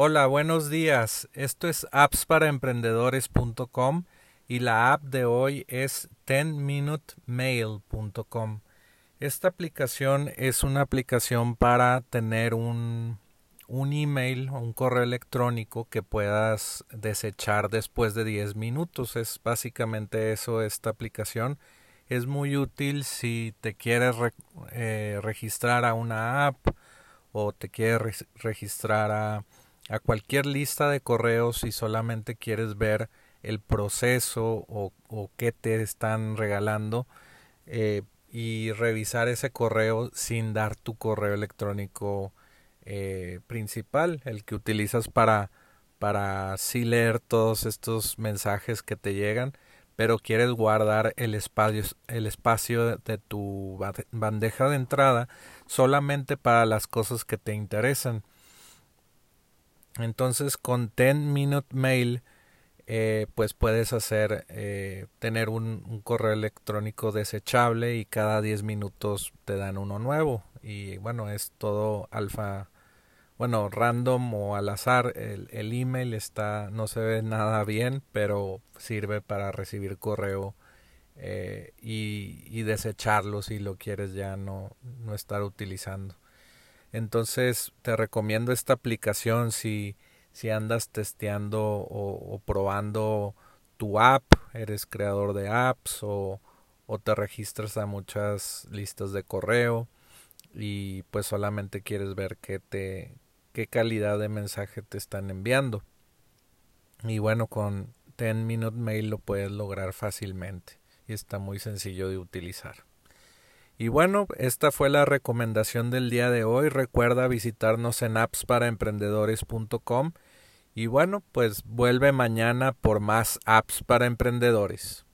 Hola, buenos días. Esto es appsparaemprendedores.com y la app de hoy es 10minutemail.com. Esta aplicación es una aplicación para tener un, un email o un correo electrónico que puedas desechar después de 10 minutos. Es básicamente eso esta aplicación. Es muy útil si te quieres eh, registrar a una app o te quieres registrar a a cualquier lista de correos si solamente quieres ver el proceso o, o qué te están regalando eh, y revisar ese correo sin dar tu correo electrónico eh, principal, el que utilizas para, para sí leer todos estos mensajes que te llegan, pero quieres guardar el espacio, el espacio de tu bandeja de entrada solamente para las cosas que te interesan. Entonces con 10 Minute Mail eh, pues puedes hacer eh, tener un, correo electrónico desechable y cada 10 minutos te dan uno nuevo. Y bueno es todo alfa bueno random o al azar el, el email está no se ve nada bien pero sirve para recibir correo eh, y, y desecharlo si lo quieres ya no, no estar utilizando entonces te recomiendo esta aplicación si, si andas testeando o, probando tu app, eres creador de apps o, o te registras a muchas listas de correo y pues solamente quieres ver qué te qué calidad de mensaje te están enviando. Y bueno, con 10 Minute Mail lo puedes lograr fácilmente y está muy sencillo de utilizar. Y bueno, esta fue la recomendación del día de hoy. Recuerda visitarnos en appsparaemprendedores.com. Y bueno, pues vuelve mañana por más apps para emprendedores.